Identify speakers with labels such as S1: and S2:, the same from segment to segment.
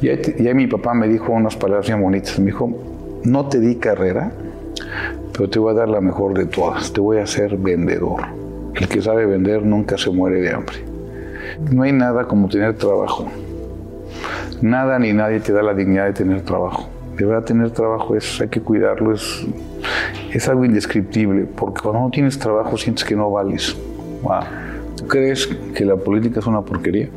S1: Y ahí, mi papá me dijo unas palabras bien bonitas. Me dijo, no te di carrera, pero te voy a dar la mejor de todas. Te voy a hacer vendedor. El que sabe vender nunca se muere de hambre. No hay nada como tener trabajo. Nada ni nadie te da la dignidad de tener trabajo. De verdad, tener trabajo es, hay que cuidarlo, es, es algo indescriptible, porque cuando no tienes trabajo sientes que no vales. ¿Tú crees que la política es una porquería?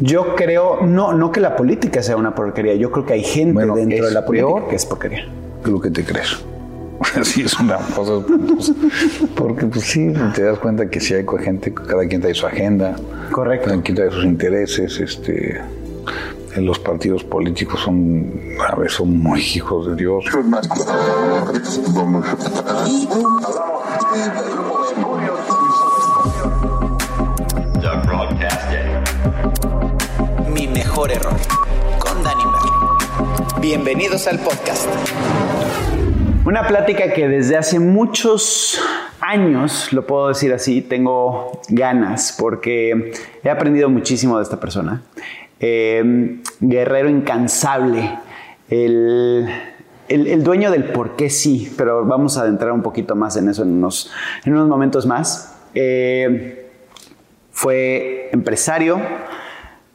S2: Yo creo, no, no que la política sea una porquería, yo creo que hay gente
S1: Bueno,
S2: dentro de la política
S1: peor.
S2: que es porquería.
S1: que lo que te crees. Así es una cosa. pues, porque, pues sí, te das cuenta que sí hay gente, cada quien trae su agenda,
S2: Correcto.
S1: cada quien trae sus intereses. Este, en los partidos políticos son, a veces son muy hijos de Dios.
S3: Mejor error con Dani. Bienvenidos al podcast.
S2: Una plática que desde hace muchos años, lo puedo decir así, tengo ganas porque he aprendido muchísimo de esta persona. Eh, guerrero incansable, el, el- el dueño del por qué sí, pero vamos a adentrar un poquito más en eso en unos, en unos momentos más. Eh, fue empresario,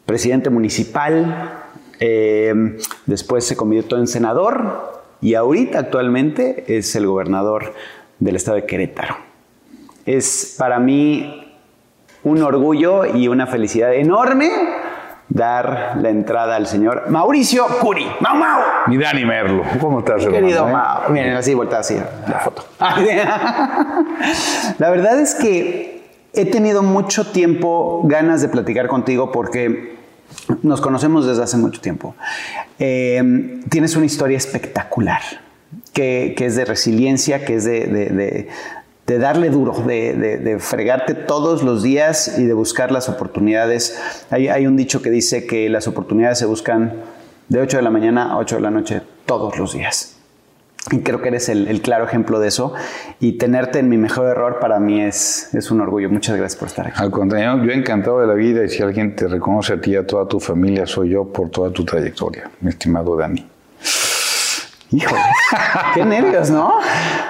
S2: presidente municipal, eh, después se convirtió en senador y ahorita actualmente es el gobernador del estado de Querétaro. Es para mí un orgullo y una felicidad enorme dar la entrada al señor Mauricio Curi. ¡Mau, Mau!
S1: Mi Dani Merlo, ¿cómo estás, hermano,
S2: Querido
S1: eh?
S2: Mau. Miren, así, vuelta así, la foto. la verdad es que he tenido mucho tiempo ganas de platicar contigo porque nos conocemos desde hace mucho tiempo. Eh, tienes una historia espectacular, que, es de resiliencia, que es de, darle duro, de fregarte todos los días y de buscar las oportunidades. Hay, hay un dicho que dice que las oportunidades se buscan de 8 de la mañana a 8 de la noche todos los días. Y creo que eres el, el claro ejemplo de eso. Y tenerte en mi mejor error para mí es, es un orgullo. Muchas gracias por estar aquí.
S1: Al contrario, yo encantado de la vida y si alguien te reconoce a ti y a toda tu familia, soy yo por toda tu trayectoria, mi estimado Dani.
S2: Híjole, qué nervios, ¿no?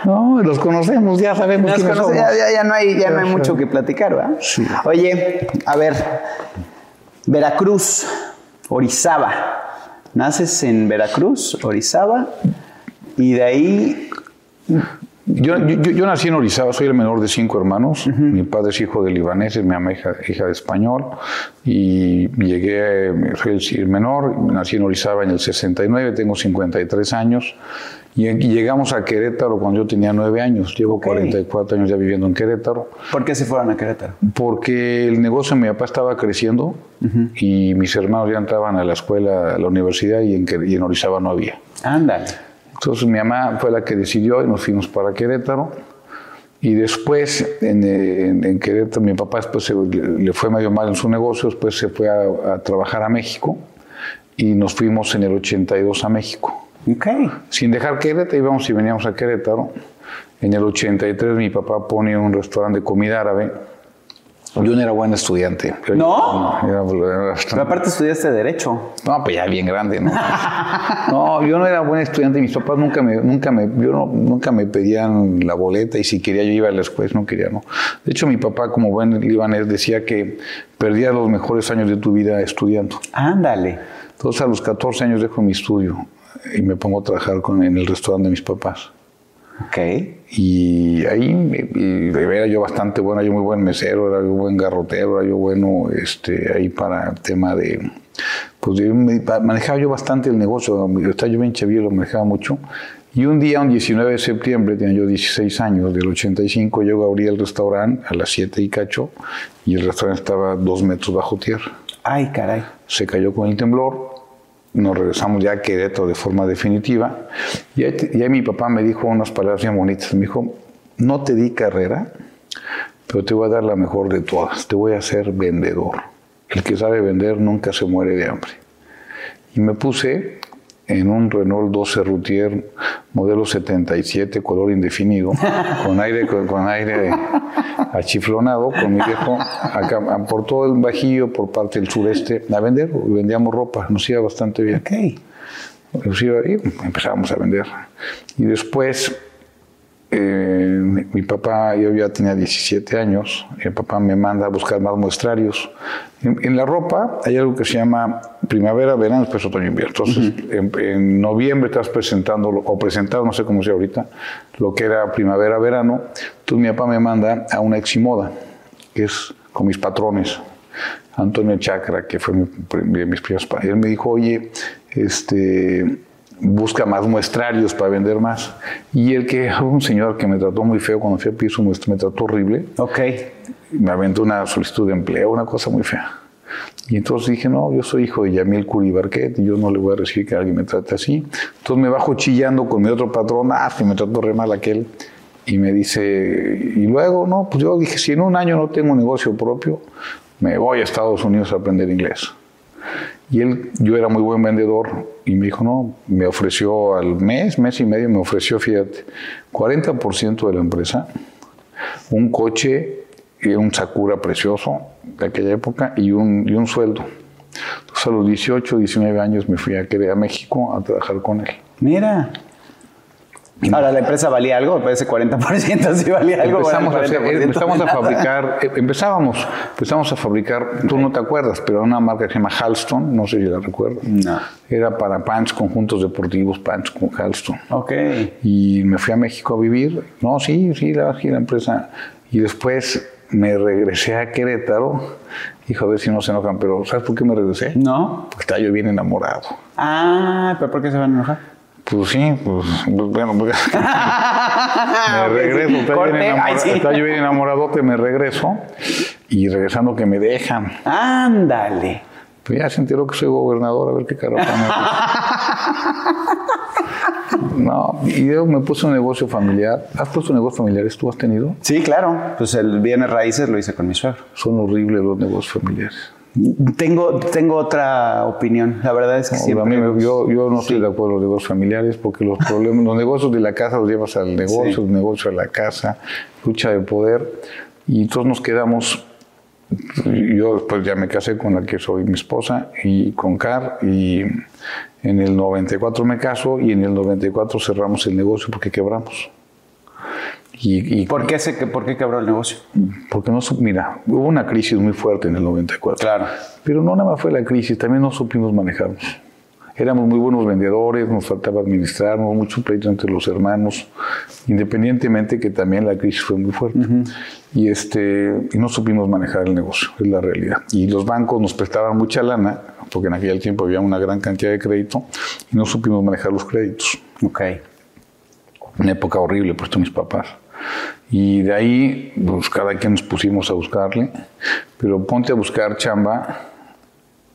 S1: No, los conocemos, ya sabemos
S2: Nos
S1: quiénes
S2: conoce-
S1: somos.
S2: ya, ya- ya no hay, ya no hay mucho que platicar, ¿verdad?
S1: Sí.
S2: Oye, a ver, Veracruz, Orizaba. Naces en Veracruz, Orizaba, y de ahí
S1: Yo, yo, yo- nací en Orizaba, soy el menor de cinco hermanos. Mi padre es hijo de libaneses, mi mamá hija, hija de español. Y llegué, soy el, el menor, nací en Orizaba en el 69, tengo 53 años. Y, y llegamos a Querétaro cuando yo tenía nueve años. Llevo
S2: Ok.
S1: 44 años ya viviendo en Querétaro.
S2: ¿por qué se fueron a Querétaro?
S1: Porque el negocio de mi papá estaba creciendo y mis hermanos ya entraban a la escuela, a la universidad y en, y en Orizaba no había.
S2: Ándale.
S1: Entonces mi mamá fue la que decidió y nos fuimos para Querétaro. Y después en, en- en Querétaro mi papá después se- le, fue medio mal en su negocio, después se fue a, a trabajar a México y nos fuimos en el 82 a México.
S2: Ok.
S1: Sin dejar Querétaro, íbamos y veníamos a Querétaro. En el 83 mi papá pone un restaurante de comida árabe. Yo no era buen estudiante. Yo-
S2: ¿No?
S1: era- era bastante-
S2: Pero aparte estudiaste Derecho.
S1: no, pues ya bien grande, ¿no? No, yo no era buen estudiante, mis papás nunca me, nunca me, yo no- nunca me pedían la boleta y si quería yo iba a la escuela, no quería, no. De hecho, mi papá, como buen libanés, decía que perdías los mejores años de tu vida estudiando.
S2: Ándale.
S1: Entonces, a los 14 años dejo mi estudio y me pongo a trabajar con, en el restaurante de mis papás.
S2: Ok.
S1: Y ahí y era yo bastante bueno, yo muy buen mesero, era yo buen garrotero, era yo bueno este, ahí para el tema de... Pues me- manejaba yo bastante el negocio, estaba yo bien chavillo, lo manejaba mucho. Y un día, un 19 de septiembre, tenía yo 16 años, del 85, yo abrí el restaurante a las 7 y cacho, y el restaurante estaba dos metros bajo tierra
S2: Ay, caray.
S1: se cayó con el temblor, nos regresamos ya a de forma definitiva, y ahí, y ahí mi papá me dijo unas palabras bien bonitas, me dijo, no te di carrera, pero te voy a dar la mejor de todas, te voy a hacer vendedor. El que sabe vender nunca se muere de hambre. Y me puse en un Renault 12 Routier modelo 77, color indefinido, con aire, con, con aire achiflonado, con mi viejo, acá, por todo el Bajío, por parte del sureste, a vender. Vendíamos ropa, nos iba bastante bien.
S2: Ok.
S1: Nos iba y empezamos a vender. Y después, eh, mi, mi papá, yo ya tenía 17 años, y el papá me manda a buscar más muestrarios. En, en la ropa hay algo que se llama primavera, verano, después otoño, invierno. Entonces, en, en noviembre estás presentando, o presentado, no sé cómo sea ahorita, lo que era primavera, verano. Entonces mi papá me manda a una eximoda, que es con mis patrones. Antonio Chacra, que fue mi, de mis primeros. Él me dijo, oye, este, busca más muestrarios para vender más. Y el que, un señor que me trató muy feo cuando fui a piso, me trató horrible,
S2: Ok.
S1: me aventó una solicitud de empleo, una cosa muy fea. Y entonces dije, no, yo soy hijo de Yamil Curi Barquet y yo no le voy a recibir que alguien me trate así. Entonces me bajo chillando con mi otro patrón, ah, que me trató re mal aquel. Y me dice, y luego, no, pues yo dije, si en un año no tengo un negocio propio, me voy a Estados Unidos a aprender inglés. Y él, yo era muy buen vendedor y me dijo, no, me ofreció al mes, mes y medio, me ofreció, fíjate, 40% de la empresa, un coche, un Sakura precioso de aquella época y un, y un sueldo. Entonces a los 18, 19 años me fui a, a México a trabajar con él.
S2: Mira. Ahora, ¿la empresa valía algo? Parece 40% sí valía algo.
S1: Empezamos,
S2: bueno,
S1: a, hacer-
S2: 40%
S1: empezamos a
S2: nada.
S1: fabricar, eh, empezábamos, empezamos a fabricar, tú no te acuerdas, pero una marca que se llama Halston, no sé si la recuerdas.
S2: No.
S1: Era para pants, conjuntos deportivos, pants con Halston.
S2: Ok.
S1: Y me fui a México a vivir. No, sí, sí, la, sí, la empresa. Y después me regresé a Querétaro. Dijo, a ver si no se enojan, pero ¿sabes por qué me regresé?
S2: ¿No?
S1: Porque estaba yo bien enamorado.
S2: Ah, ¿pero por qué se van a enojar?
S1: Pues sí, pues, pues, bueno, pues, me regreso, estaba,
S2: Corte,
S1: bien
S2: ay,
S1: enamorado,
S2: sí.
S1: estaba yo bien enamorado, me regreso y regresando que me dejan.
S2: Ándale.
S1: Pues ya se enteró que soy gobernador, a ver qué carajo me No, y yo me puse un negocio familiar. ¿Has puesto negocios familiares? ¿Tú has tenido?
S2: Sí, claro. Pues el bienes raíces lo hice con mi suegro.
S1: Son horribles los negocios familiares.
S2: Tengo, tengo otra opinión. La verdad es que
S1: No,
S2: siempre...
S1: mí yo, yo no estoy de acuerdo con los negocios familiares porque los problemas, los negocios de la casa los llevas al negocio,
S2: Sí.
S1: el negocio a la casa, lucha de poder. Y todos nos quedamos. Yo después ya me casé con la que soy mi esposa y con Car. Y en el 94 me caso y en el 94 cerramos el negocio porque quebramos. Y, y
S2: ¿Por qué, se, ¿Por qué quebró el negocio?
S1: porque no, mira, hubo una crisis muy fuerte en el 94.
S2: Claro.
S1: Pero no nada más fue la crisis, también no supimos manejarnos. Éramos muy buenos vendedores, nos faltaba administrarnos, mucho pleito entre los hermanos, independientemente que también la crisis fue muy fuerte. Y, este, y no supimos manejar el negocio, es la realidad. Y los bancos nos prestaban mucha lana, porque en aquel tiempo había una gran cantidad de crédito, y no supimos manejar los créditos
S2: Ok.
S1: una época horrible, puesto mis papás. Y de ahí, pues cada quien nos pusimos a buscarle, pero ponte a buscar chamba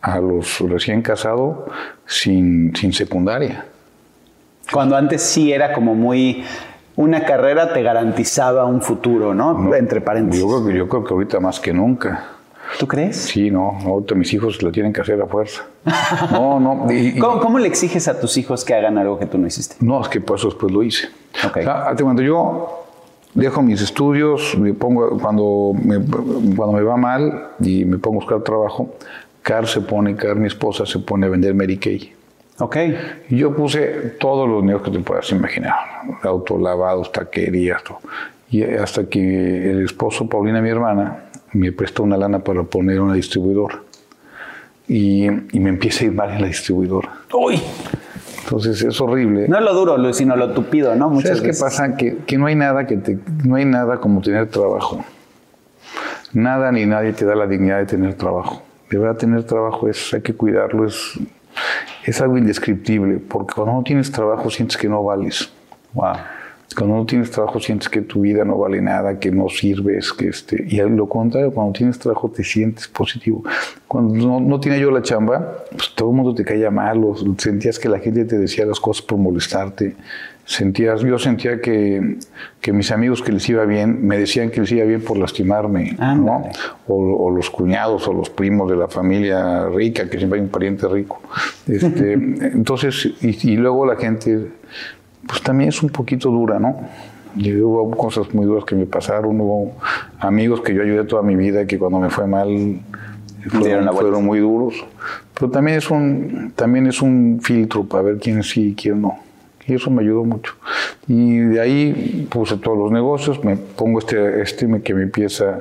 S1: a los recién casados sin, sin secundaria.
S2: Cuando antes sí era como muy... Una carrera te garantizaba un futuro, ¿no? Entre paréntesis.
S1: Yo creo, que, yo creo que ahorita más que nunca.
S2: ¿Tú crees?
S1: Sí, no, ahorita mis hijos lo tienen que hacer a fuerza. No, no, y- y-
S2: ¿Cómo, cómo le exiges a tus hijos que hagan algo que tú no hiciste?
S1: No, es que por eso después lo hice.
S2: Ok.
S1: O sea, hazte cuando yo dejo mis estudios, me pongo, cuando me, cuando me va mal y me pongo a buscar trabajo, Car se pone, Car, mi esposa, se pone a vender Mary Kay.
S2: Ok.
S1: Y yo puse todos los negocios que te puedas imaginar, autolavados, taquerías, todo. Y hasta que el esposo, Paulina, mi hermana, me prestó una lana para poner una distribuidora. Y, y me empieza a ir mal en la distribuidora.
S2: Uy.
S1: Entonces es horrible.
S2: No lo duro, lo- sino lo tupido, ¿no? Muchas
S1: ¿Sabes qué
S2: veces.
S1: pasa? Que, que no hay nada que te, no hay nada como tener trabajo. Nada ni nadie te da la dignidad de tener trabajo. De verdad tener trabajo es, hay que cuidarlo, es, es algo indescriptible, porque cuando no tienes trabajo sientes que no vales.
S2: Wow.
S1: Cuando no tienes trabajo sientes que tu vida no vale nada, que no sirves, que este... Y lo contrario, cuando tienes trabajo te sientes positivo. Cuando no, no tenía yo la chamba, pues todo el mundo te caía mal, o sentías que la gente te decía las cosas por molestarte. Sentías, yo sentía que, que mis amigos que les iba bien, me decían que les iba bien por lastimarme, ¿no? O, o los cuñados o los primos de la familia rica, que siempre hay un pariente rico. Este, entonces, y, y luego la gente, pues también es un poquito dura, ¿no? Y hubo cosas muy duras que me pasaron, hubo amigos que yo ayudé toda mi vida que cuando me fue mal fueron, fueron muy duros. Pero también es un, también es un filtro para ver quién sí y quién no. Y eso me ayudó mucho. Y de ahí puse todos los negocios, me pongo este, este que me empieza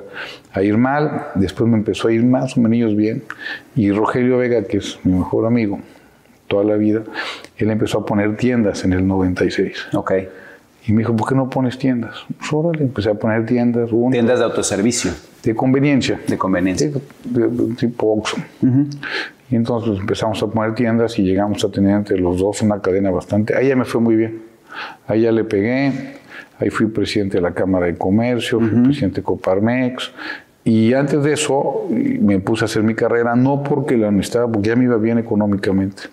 S1: a ir mal, después me empezó a ir más o menos bien. Y Rogelio Vega, que es mi mejor amigo toda la vida, él empezó a poner tiendas en el 96.
S2: Ok.
S1: Y me dijo, ¿por qué no pones tiendas? Pues órale, empecé a poner tiendas,
S2: Tiendas de autoservicio,
S1: de conveniencia.
S2: de conveniencia.
S1: Sí, de- de tipo Oxxo. Y entonces empezamos a poner tiendas y llegamos a tener entre los dos una cadena bastante. Ahí ya me fue muy bien. Ahí ya le pegué. Ahí fui presidente de la Cámara de Comercio, fui presidente de Coparmex. Y antes de eso me puse a hacer mi carrera, no porque la necesitaba, porque ya me iba bien económicamente,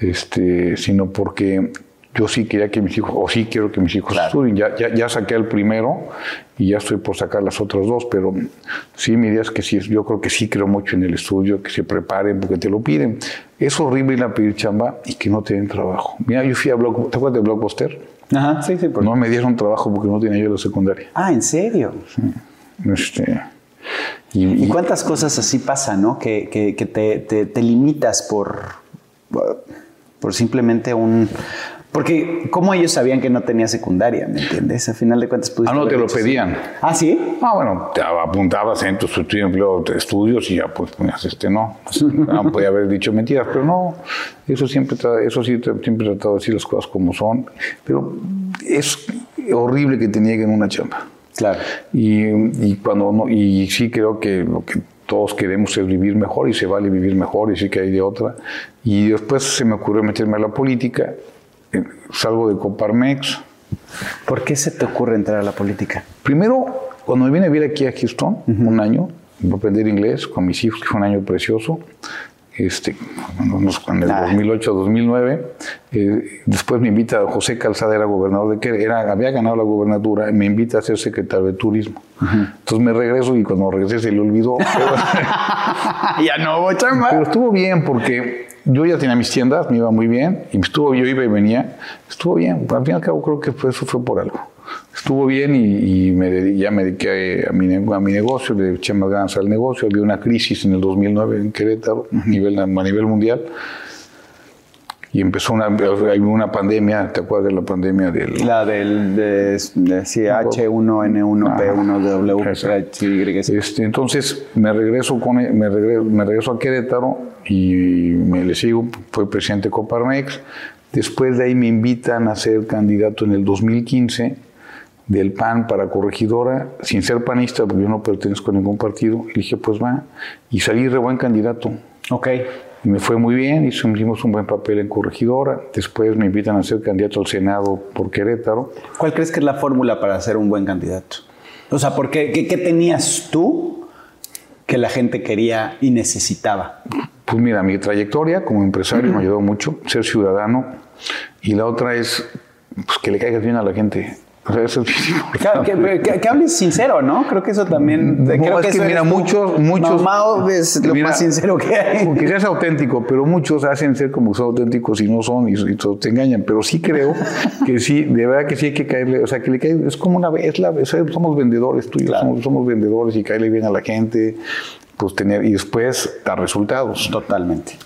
S1: este, sino porque yo sí quería que mis hijos, o sí quiero que mis hijos estudien. Ya, ya, ya saqué el primero y ya estoy por sacar las otras dos, pero sí, mi idea es que sí, yo creo que sí creo mucho en el estudio, que se preparen porque te lo piden. Es horrible ir a pedir chamba y que no te den trabajo. Mira, yo fui a Blockbuster, ¿te acuerdas de Blockbuster?
S2: Ajá, sí, sí. por-
S1: No me dieron trabajo porque no tenía yo la secundaria.
S2: Ah, ¿en serio?
S1: Este, y,
S2: ¿Y
S1: y-
S2: cuántas cosas así pasan, no? Que, que- que te, te- te limitas por, por simplemente un... Porque, ¿cómo ellos sabían que no tenía secundaria? ¿Me entiendes? A final de cuentas pudiste
S1: Ah, no, te lo pedían.
S2: Ah, ¿sí?
S1: Ah, bueno, te apuntabas en tu estudio de estudios y ya pues ponías este no. no podía haber dicho mentiras, pero no. Eso siempre, eso sí, siempre he tratado de decir las cosas como son. Pero es horrible que te nieguen una chamba.
S2: Claro.
S1: Y, y cuando no, y sí creo que lo que todos queremos vivir mejor y se vale vivir mejor y sí que hay de otra. Y después se me ocurrió meterme a la política. Eh, Salgo de Coparmex.
S2: ¿Por qué se te ocurre entrar a la política?
S1: Primero, cuando me vine a vivir aquí a Houston, un año, para aprender inglés con mis hijos, que fue un año precioso, este, en el
S2: Ah.
S1: 2008-2009, eh, después me invita José Calzada, era gobernador de que era, había ganado la gobernatura, me invita a ser secretario de turismo. Entonces me regreso y cuando regresé se le olvidó.
S2: ya no hubo chamba.
S1: Pero estuvo bien porque yo ya tenía mis tiendas, me iba muy bien, y estuvo, yo iba y venía, estuvo bien. Al fin y al cabo creo que fue- eso fue por algo. Estuvo bien y, y me ya me dediqué a mi, ne- a mi negocio, le eché más ganas al negocio. Había una crisis en el 2009 en Querétaro a nivel, a nivel mundial. Y empezó una, una pandemia, ¿te acuerdas de la pandemia del...
S2: La del de, de- sí, H1N1, P1W,
S1: Exacto.
S2: Y, sí.
S1: Este, entonces me regreso, con, me, regreso, me regreso a Querétaro y me le sigo, fue presidente de Coparmex. Después de ahí me invitan a ser candidato en el 2015 del PAN para corregidora, sin ser panista, porque yo no pertenezco a ningún partido. Y dije, pues va, y salí re buen candidato.
S2: Ok.
S1: Y me fue muy bien, hicimos un buen papel en corregidora. Después me invitan a ser candidato al Senado por Querétaro.
S2: ¿Cuál crees que es la fórmula para ser un buen candidato? O sea, ¿por qué, qué, qué tenías tú que la gente quería y necesitaba?
S1: Pues mira, mi trayectoria como empresario me ayudó mucho, ser ciudadano. Y la otra es pues, que le caigas bien a la gente. O sea, eso es importante.
S2: Que, que- que hables sincero, ¿no? Creo que eso también.
S1: No,
S2: creo
S1: es que
S2: eso
S1: mira, muchos, muchos.
S2: Mamá es lo
S1: Mira,
S2: más sincero que hay.
S1: Porque seas auténtico, pero muchos hacen ser como son auténticos y no son y, y te engañan. Pero sí creo que sí, de verdad que sí hay que caerle, o sea, que le cae, es como una vez, la, somos vendedores, tú y yo
S2: Claro.
S1: somos, somos vendedores y caerle bien a la gente, pues tener, y después dar resultados.
S2: Totalmente.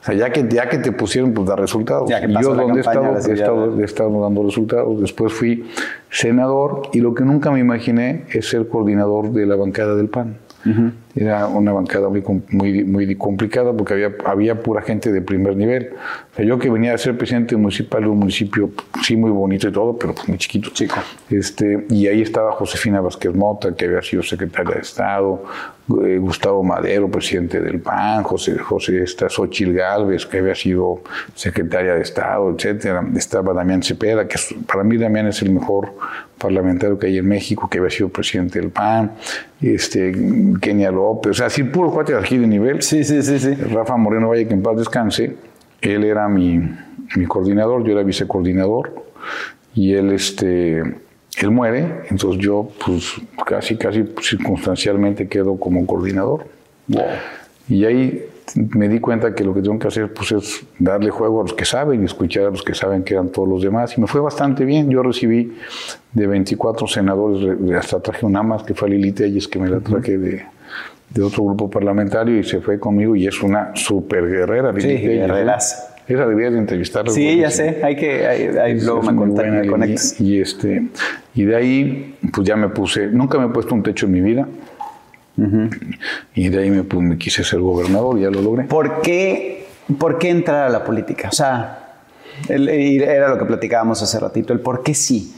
S1: O sea, ya que, ya que te pusieron, pues dar resultados.
S2: Ya que
S1: yo
S2: la
S1: donde he estado, he estado, he estado dando resultados. Después fui senador y lo que nunca me imaginé es ser coordinador de la bancada del PAN. Era una bancada muy, muy, muy complicada porque había, había pura gente de primer nivel. O sea, yo que venía a ser presidente municipal de un municipio, sí, muy bonito y todo, pero pues, muy chiquito.
S2: Chico.
S1: Este, y ahí estaba Josefina Vázquez Mota, que había sido secretaria de Estado, eh, Gustavo Madero, presidente del PAN, José, José esta, Xochitl Gálvez, que había sido secretaria de Estado, etcétera. Estaba Damián Cepeda, que para mí Damián es el mejor parlamentario que hay en México, que había sido presidente del PAN, este, Kenia López, o sea, sí, puro cuate de aquí de nivel.
S2: Sí, sí, sí, sí.
S1: Rafa Moreno Valle, que en paz descanse, él era mi, mi coordinador, yo era vicecoordinador, y él, este, él muere, entonces yo, pues, casi, casi circunstancialmente quedo como coordinador. Y ahí me di cuenta que lo que tengo que hacer pues, es darle juego a los que saben y escuchar a los que saben que eran todos los demás. Y me fue bastante bien. Yo recibí de 24 senadores, re- hasta traje una más, que fue Lili Telles, que me la traje de, de otro grupo parlamentario y se fue conmigo y es una super guerrera.
S2: Sí,
S1: Telles, ¿eh? Esa deberías de entrevistarla.
S2: Sí, ya sé. Hay que, hay, hay- luego me, me conectas.
S1: Y, este, y de ahí, pues ya me puse, nunca me he puesto un techo en mi vida. Y de ahí me, pues, me quise ser gobernador, ya lo logré.
S2: ¿Por qué, ¿Por qué entrar a la política? O sea, el- y era lo que platicábamos hace ratito, el por qué sí.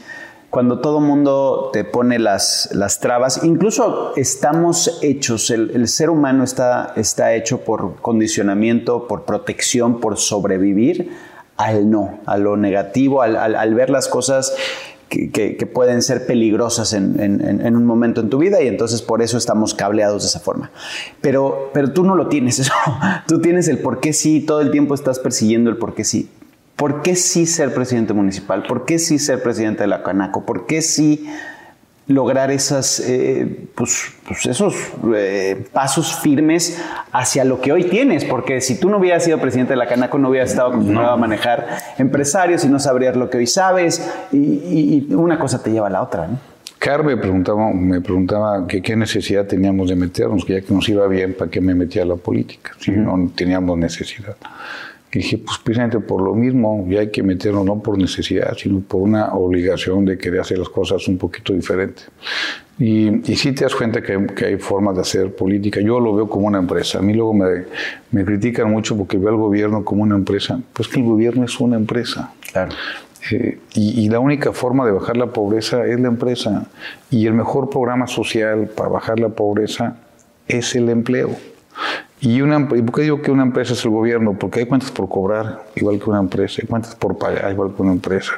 S2: Cuando todo mundo te pone las, las trabas, incluso estamos hechos, el, el ser humano está, está hecho por condicionamiento, por protección, por sobrevivir al no, a lo negativo, al, al- ver las cosas que, que- pueden ser peligrosas en, en- en- en un momento en tu vida y entonces por eso estamos cableados de esa forma. Pero, pero tú no lo tienes eso. Tú tienes el por qué sí, todo el tiempo estás persiguiendo el por qué sí. ¿Por qué sí ser presidente municipal? ¿Por qué sí ser presidente de la Canaco? ¿Por qué sí lograr esas, eh, pues, pues esos eh, pasos firmes hacia lo que hoy tienes? Porque si tú no hubieras sido presidente de la Canaco, no hubieras estado acostumbrado a manejar empresarios y no sabrías lo que hoy sabes. Y, y- y una cosa te lleva a la otra, ¿no?
S1: Car me preguntaba, me preguntaba que qué necesidad teníamos de meternos, que ya que nos iba bien, ¿para qué me metía a la política? Si no teníamos necesidad. Y dije, pues precisamente por lo mismo, ya hay que meternos no por necesidad, sino por una obligación de querer hacer las cosas un poquito diferente. Y, y sí te das cuenta que, que hay formas de hacer política. Yo lo veo como una empresa. A mí luego me, me critican mucho porque veo al gobierno como una empresa. Pues que el gobierno es una empresa.
S2: Claro.
S1: Eh, y, y la única forma de bajar la pobreza es la empresa. Y el mejor programa social para bajar la pobreza es el empleo. Y una, ¿y ¿por qué digo que una empresa es el gobierno? Porque hay cuentas por cobrar, igual que una empresa, hay cuentas por pagar, igual que una empresa,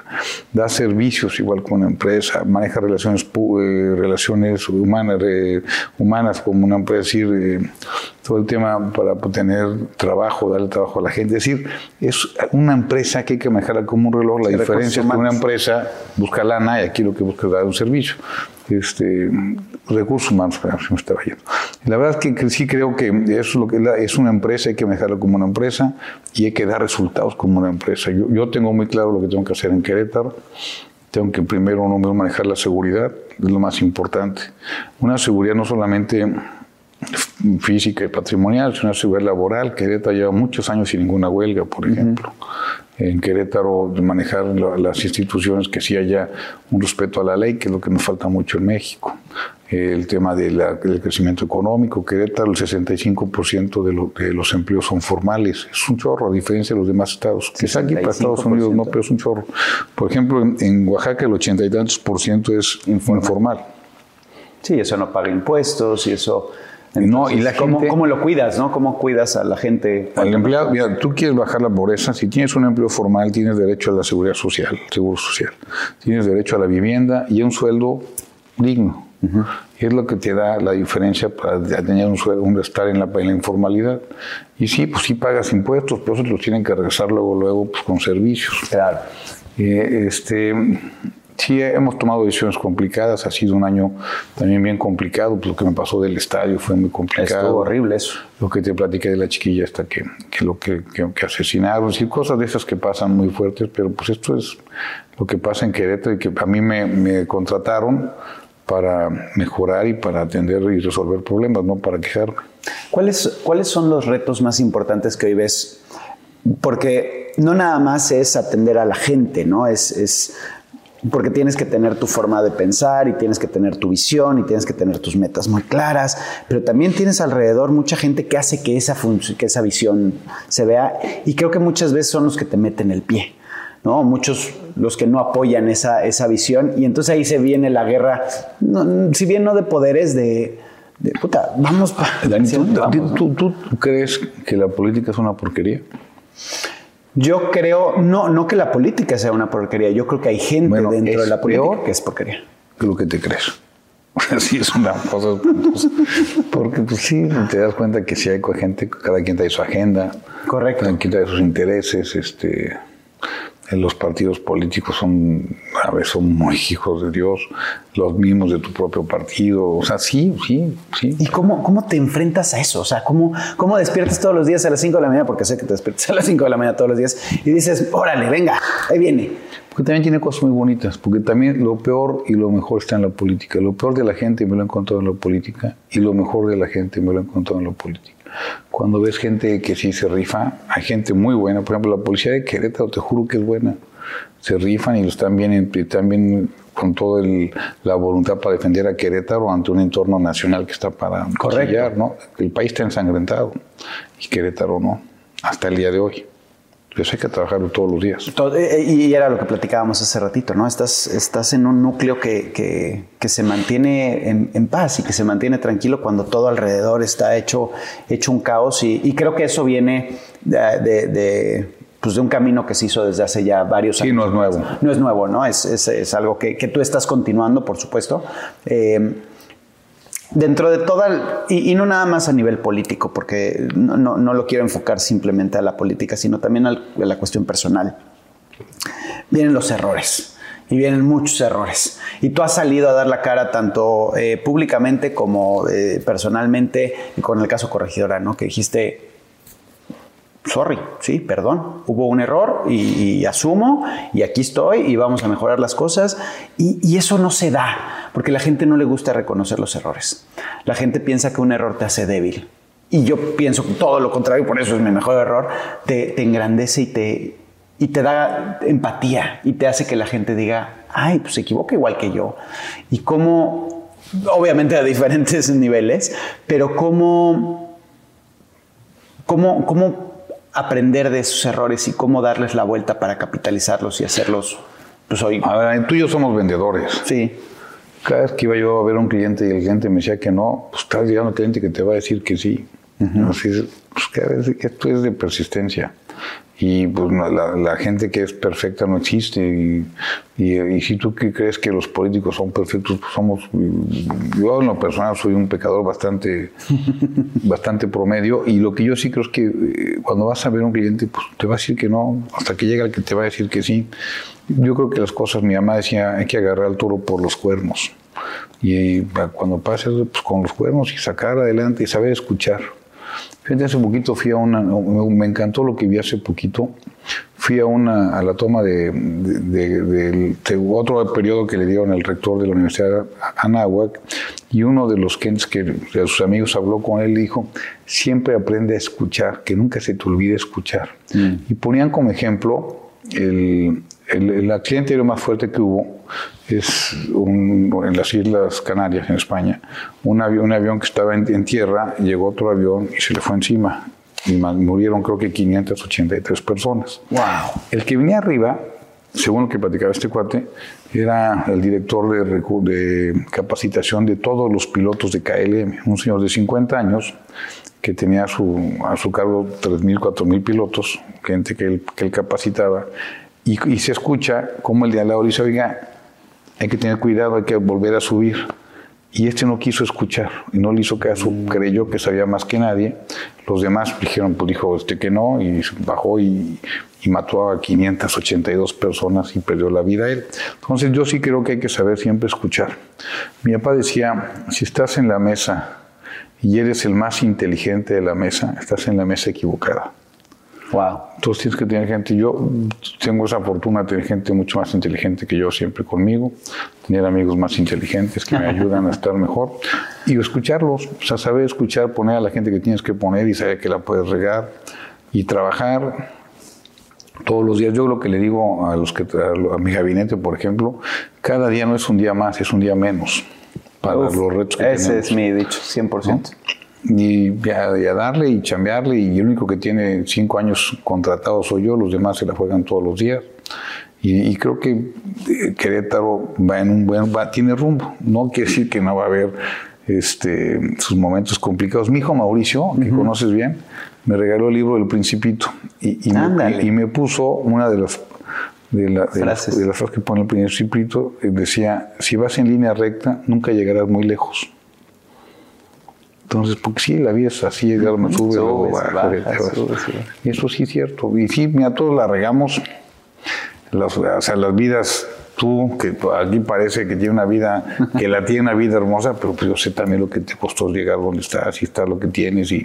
S1: da servicios, igual que una empresa, maneja relaciones, eh, relaciones humanas, eh, humanas como una empresa, es decir, eh, todo el tema para tener trabajo, darle trabajo a la gente. Es decir, es una empresa que hay que manejarla como un reloj. La diferencia es que una empresa busca lana y aquí lo que busca es dar un servicio. Este, recursos humanos, se me estaba yendo. La verdad es que sí creo que es, lo que es una empresa, hay que manejarla como una empresa y hay que dar resultados como una empresa. Yo, yo tengo muy claro lo que tengo que hacer en Querétaro. Tengo que primero número manejar la seguridad, es lo más importante. Una seguridad no solamente física y patrimonial, sino una seguridad laboral. Querétaro lleva muchos años sin ninguna huelga, por ejemplo. En Querétaro manejar la- las instituciones que sí haya un respeto a la ley, que es lo que nos falta mucho en México. El tema del crecimiento económico. Querétaro, el 65% de, lo- de los empleos son formales. Es un chorro, a diferencia de los demás estados. Quizá aquí para Estados Unidos no, pero es un chorro. Por ejemplo, en, en Oaxaca el ochenta y tantos por ciento es informal.
S2: Sí, eso no paga impuestos y eso...
S1: No, y la
S2: ¿cómo,
S1: gente-
S2: ¿Cómo lo cuidas, no? ¿Cómo cuidas a la gente?
S1: Al empleado, mira, tú quieres bajar la pobreza, si tienes un empleo formal, tienes derecho a la seguridad social, seguro social. Tienes derecho a la vivienda y a un sueldo digno. Y es lo que te da la diferencia para tener un sueldo, un estar en la, en la informalidad. Y sí, pues sí pagas impuestos, pero esos los tienen que regresar luego, luego pues, con servicios.
S2: Claro.
S1: Eh, este, sí, hemos tomado decisiones complicadas. Ha sido un año también bien complicado. pues, lo que me pasó del estadio fue muy complicado.
S2: Estuvo horrible eso.
S1: Lo que te platiqué de la chiquilla hasta que, que lo que, que, que asesinaron, y cosas de esas que pasan muy fuertes, pero pues esto es lo que pasa en Querétaro y que a mí me, me contrataron para mejorar y para atender y resolver problemas, no para quejarme.
S2: ¿Cuáles, ¿Cuáles son los retos más importantes que hoy ves? Porque no nada más es atender a la gente, ¿no? Es, es porque tienes que tener tu forma de pensar y tienes que tener tu visión y tienes que tener tus metas muy claras, pero también tienes alrededor mucha gente que hace que esa, que esa visión se vea y creo que muchas veces son los que te meten el pie. ¿no? Muchos los que no apoyan esa, esa visión y entonces ahí se viene la guerra, si bien no de poderes, de, de puta, vamos para...
S1: ¿tú, tú, tú crees que la política es una porquería?
S2: Yo creo, no, no que la política sea una porquería, yo creo que hay gente dentro de la política que es porquería.
S1: Que lo que te crees. Así es una cosa. porque pues sí, te das cuenta que si hay gente, cada quien trae su agenda.
S2: Correcto.
S1: Cada quien trae sus intereses, este los partidos políticos son, a veces son muy hijos de Dios, los mismos de tu propio partido, o sea, sí, sí, sí.
S2: ¿Y cómo, cómo te enfrentas a eso? O sea, ¿cómo, ¿cómo despiertas todos los días a las 5 de la mañana? Porque sé que te despiertas a las 5 de la mañana todos los días y dices, órale, venga, ahí viene.
S1: Porque también tiene cosas muy bonitas, porque también lo peor y lo mejor está en la política. Lo peor de la gente me lo he encontrado en la política y lo mejor de la gente me lo he encontrado en la política. Cuando ves gente que sí se rifa, hay gente muy buena. Por ejemplo, la policía de Querétaro, te juro que es buena. Se rifan y están bien, están bien con toda la voluntad para defender a Querétaro ante un entorno nacional que está para
S2: corregir,
S1: ¿no? El país está ensangrentado y Querétaro no, hasta el día de hoy. Entonces hay que trabajarlo todos los días.
S2: Eh, eh, y era lo que platicábamos hace ratito, ¿no? Estás, estás en un núcleo que, que, que se mantiene en, en, paz y que se mantiene tranquilo cuando todo alrededor está hecho, hecho un caos. Y, y creo que eso viene de, de, pues de, un camino que se hizo desde hace ya varios años.
S1: Sí, no es nuevo.
S2: No es nuevo, ¿no? Es, es, es algo que, que, tú estás continuando, por supuesto. Eh, dentro de toda, y, y, no nada más a nivel político, porque no, no, no, lo quiero enfocar simplemente a la política, sino también a la cuestión personal, vienen los errores. Y vienen muchos errores. Y tú has salido a dar la cara tanto eh, públicamente como eh, personalmente, con el caso corregidora, ¿no? Que dijiste, sorry, sí, perdón, hubo un error y, y, asumo y aquí estoy y vamos a mejorar las cosas y, y, eso no se da porque la gente no le gusta reconocer los errores. La gente piensa que un error te hace débil y yo pienso todo lo contrario, por eso es mi mejor error, te, te engrandece y te, y te da empatía y te hace que la gente diga, ay, pues se equivoca igual que yo. Y cómo, obviamente a diferentes niveles, pero cómo, cómo, cómo aprender de esos errores y cómo darles la vuelta para capitalizarlos y hacerlos, pues hoy.
S1: A ver, tú y yo somos vendedores.
S2: Sí.
S1: Cada vez que iba yo a ver a un cliente y el cliente me decía que no, pues estás llegando al cliente que te va a decir que sí. Así, pues cada vez, esto es de persistencia. Y pues la, la, gente que es perfecta no existe. Y, y, y, si tú crees que los políticos son perfectos, pues somos. Yo en lo personal soy un pecador bastante, bastante promedio. Y lo que yo sí creo es que eh, cuando vas a ver a un cliente, pues te va a decir que no, hasta que llega el que te va a decir que sí. Yo creo que las cosas, mi mamá decía, hay que agarrar al toro por los cuernos. Y cuando pases, pues con los cuernos y sacar adelante y saber escuchar. Fíjate, hace poquito fui a una, me encantó lo que vi hace poquito, fui a una, a la toma de, de, de, de otro periodo que le dieron el rector de la Universidad Anáhuac, y uno de los que, que de sus amigos habló con él y dijo, siempre aprende a escuchar, que nunca se te olvide escuchar. Mm. Y ponían como ejemplo el, el, el, accidente aéreo más fuerte que hubo es un, en las Islas Canarias, en España. Un avión, un avión que estaba en, en, tierra, llegó otro avión y se le fue encima. Y murieron creo que 583 personas.
S2: Wow.
S1: El que venía arriba, según lo que platicaba este cuate, era el director de, de capacitación de todos los pilotos de KLM, un señor de 50 años que tenía a su, a su cargo 3.000, 4.000 pilotos, gente que él, que él capacitaba, y, y, se escucha como el de al lado dice, oiga, hay que tener cuidado, hay que volver a subir. Y este no quiso escuchar y no le hizo caso, mm. creyó que sabía más que nadie. Los demás dijeron, pues dijo este que no, y bajó y, y, mató a 582 personas y perdió la vida él. Entonces yo sí creo que hay que saber siempre escuchar. Mi papá decía, si estás en la mesa y eres el más inteligente de la mesa, estás en la mesa equivocada.
S2: Wow.
S1: Entonces tienes que tener gente. Yo tengo esa fortuna de tener gente mucho más inteligente que yo siempre conmigo, tener amigos más inteligentes que me ayudan a estar mejor y escucharlos. O sea, saber escuchar, poner a la gente que tienes que poner y saber que la puedes regar y trabajar todos los días. Yo lo que le digo a los que a, mi gabinete, por ejemplo, cada día no es un día más, es un día menos para
S2: Uf,
S1: los retos que
S2: Ese
S1: tenemos.
S2: es mi dicho, 100%.
S1: Y ya, darle y chambearle, y el único que tiene cinco años contratado soy yo, los demás se la juegan todos los días. Y, y creo que eh, Querétaro va en un buen, va, tiene rumbo. No quiere decir que no va a haber este, sus momentos complicados. Mi hijo Mauricio, que conoces bien, me regaló el libro del Principito y, y me, y me puso una de las de, la- de las,
S2: Frases.
S1: de las frases que pone el Principito, eh, decía, si vas en línea recta, nunca llegarás muy lejos. Entonces, porque sí, la vida es así, es sube,
S2: Subes,
S1: luego baja. Y eso sí es cierto. Y sí, mira, todos la regamos. Las, o sea, las vidas, tú, que aquí parece que tiene una vida, que la tiene una vida hermosa, pero pues yo sé también lo que te costó llegar donde estás y estar lo que tienes. Y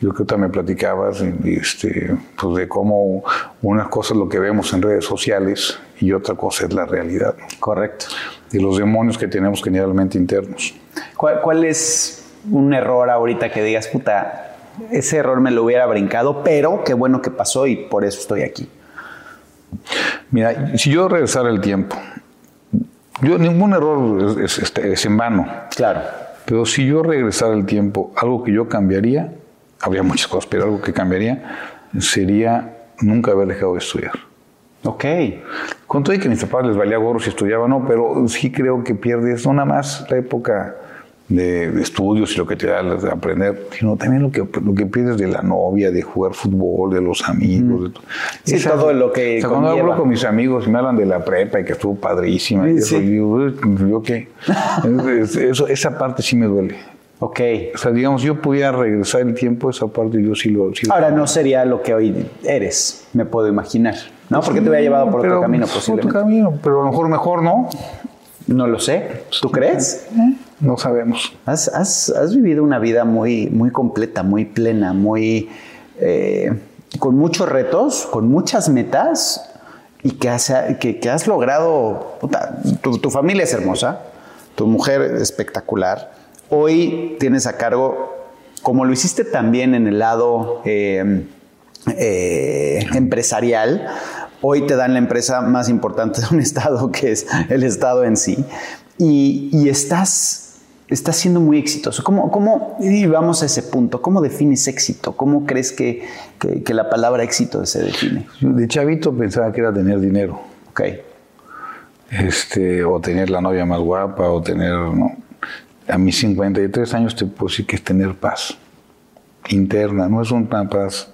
S1: yo creo que también platicabas y, este, pues de cómo una cosa es lo que vemos en redes sociales y otra cosa es la realidad. ¿no?
S2: Correcto.
S1: Y los demonios que tenemos generalmente internos.
S2: ¿Cuál, cuál es un error ahorita que digas, puta, ese error me lo hubiera brincado, pero qué bueno que pasó y por eso estoy aquí?
S1: Mira, si yo regresara el tiempo, yo ningún error es, es- es en vano.
S2: Claro.
S1: Pero si yo regresara el tiempo, algo que yo cambiaría, habría muchas cosas, pero algo que cambiaría sería nunca haber dejado de estudiar.
S2: Ok.
S1: Con todo y que mis papás les valía gorro si estudiaba o no, pero sí creo que pierdes no nada más la época de, de estudios y lo que te da de aprender, sino también lo que, lo que pierdes de la novia, de jugar fútbol, de los amigos. de to-
S2: Sí, todo lo que
S1: O sea, cuando hablo con mis amigos y me hablan de la prepa y que estuvo padrísima, y
S2: Sí,
S1: eso,
S2: sí.
S1: y digo, "Uy, ¿yo qué? Es- eso, esa parte sí me duele.
S2: Ok.
S1: O sea, digamos, yo pudiera regresar el tiempo, esa parte yo sí lo... sí lo-
S2: Ahora no sería lo que hoy eres, me puedo imaginar. ¿No? Porque te hubiera llevado por
S1: Pero,
S2: otro camino
S1: pues,
S2: posiblemente.
S1: Otro camino, pero a lo mejor mejor no.
S2: No lo sé. ¿Tú crees?
S1: No sabemos.
S2: Has, vivido una vida muy, muy completa, muy plena, muy eh, con muchos retos, con muchas metas y que has, logrado. tu, tu familia es hermosa, tu mujer es espectacular. Hoy tienes a cargo, como lo hiciste también en el lado eh, eh, empresarial, hoy te dan la empresa más importante de un estado, que es el estado en sí, y estás, estás siendo muy exitoso. ¿Cómo, cómo, y vamos a ese punto, ¿cómo defines éxito? ¿Cómo crees que, que- que la palabra éxito se define?
S1: De chavito pensaba que era tener dinero.
S2: Ok,
S1: este, o tener la novia más guapa, o tener, ¿no? A mis 53 años te puedo decir que es tener paz interna, no es una paz.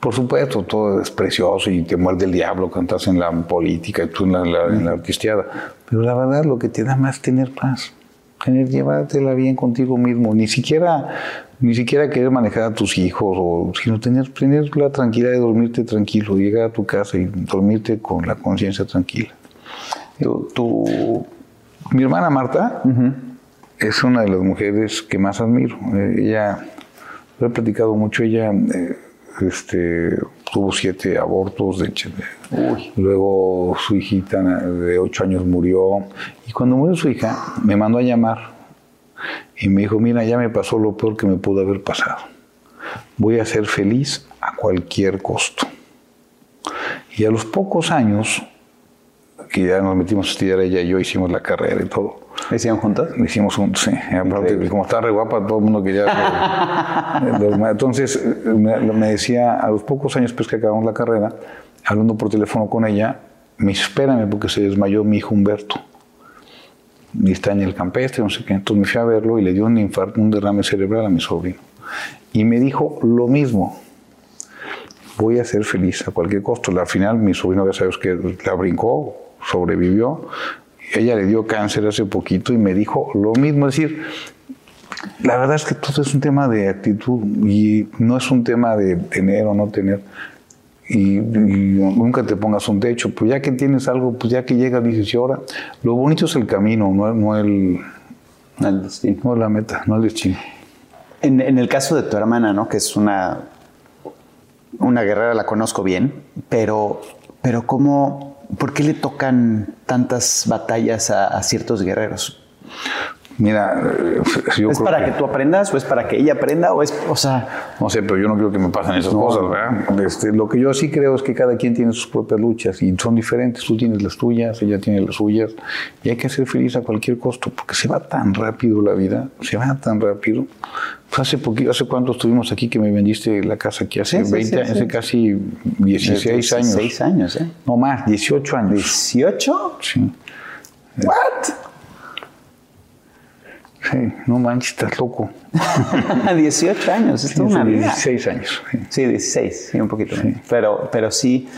S1: Por supuesto, todo es precioso y te muerde el diablo estás en la política y tú en la, la- en la artisteada. Pero la verdad, lo que te da más es tener paz. Tener, llevártela bien contigo mismo. Ni siquiera, ni siquiera querer manejar a tus hijos, o, sino tener, tener la tranquilidad de dormirte tranquilo, llegar a tu casa y dormirte con la conciencia tranquila.
S2: tu, tu-
S1: Mi hermana Marta es una de las mujeres que más admiro. Eh, ella, lo he platicado mucho, ella eh, este, tuvo siete abortos, de, de- luego su hijita de ocho años murió, y cuando murió su hija me mandó a llamar y me dijo, mira, ya me pasó lo peor que me pudo haber pasado. Voy a ser feliz a cualquier costo. Y a los pocos años que ya nos metimos a estudiar, ella y yo hicimos la carrera y todo.
S2: ¿Lo hicieron juntos?
S1: Lo hicimos juntos, sí. Aparte, como estaba re guapa, todo el mundo quería. Entonces, me, me decía, a los pocos años pues, que acabamos la carrera, hablando por teléfono con ella, me espérame porque se desmayó mi hijo Humberto. Y está en el campestre, no sé qué. Entonces me fui a verlo y le dio un infarto, un derrame cerebral a mi sobrino. Y me dijo lo mismo. Voy a ser feliz a cualquier costo. Al final, mi sobrino, ya sabes que la brincó, sobrevivió. Ella le dio cáncer hace poquito y me dijo lo mismo. Es decir, la verdad es que todo es un tema de actitud y no es un tema de tener o no tener. Y, y nunca te pongas un techo. Pues ya que tienes algo, pues ya que llegas, dices, y ahora, lo bonito es el camino, no, no, el,
S2: El destino.
S1: no la meta, no el destino.
S2: En, en el caso de tu hermana, ¿no? Que es una, una guerrera, la conozco bien, pero, pero ¿cómo, por qué le tocan tantas batallas a, ciertos guerreros?
S1: Mira, eh, yo
S2: ¿Es
S1: creo
S2: para que tú aprendas o es para que ella aprenda o es, o sea,
S1: No sé, pero yo no quiero que me pasen esas cosas, ¿verdad? Este, lo que yo sí creo es que cada quien tiene sus propias luchas y son diferentes. Tú tienes las tuyas, ella tiene las suyas y hay que ser feliz a cualquier costo porque se va tan rápido la vida, se va tan rápido. Pues hace poquito, ¿hace cuánto estuvimos aquí que me vendiste la casa aquí? Hace
S2: Sí, sí,
S1: 20
S2: sí,
S1: años,
S2: sí.
S1: hace casi 16 años.
S2: 16 años, ¿eh?
S1: No más, 18 años.
S2: ¿18?
S1: Sí.
S2: ¿What?
S1: Sí, no manches, estás loco.
S2: 18 años, esto es
S1: Sí,
S2: una vida.
S1: 16 años. sí.
S2: Sí, 16, sí, un poquito. menos. Pero, pero sí.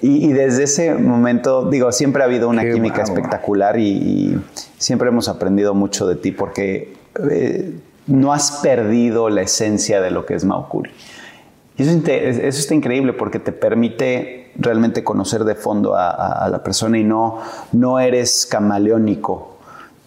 S2: Y, y desde ese momento, digo, siempre ha habido una
S1: Qué
S2: química
S1: bárbaro.
S2: espectacular y, y siempre hemos aprendido mucho de ti porque eh, no has perdido la esencia de lo que es Maukuri. Y eso, es eso está increíble porque te permite realmente conocer de fondo a, a- a la persona y no, no eres camaleónico,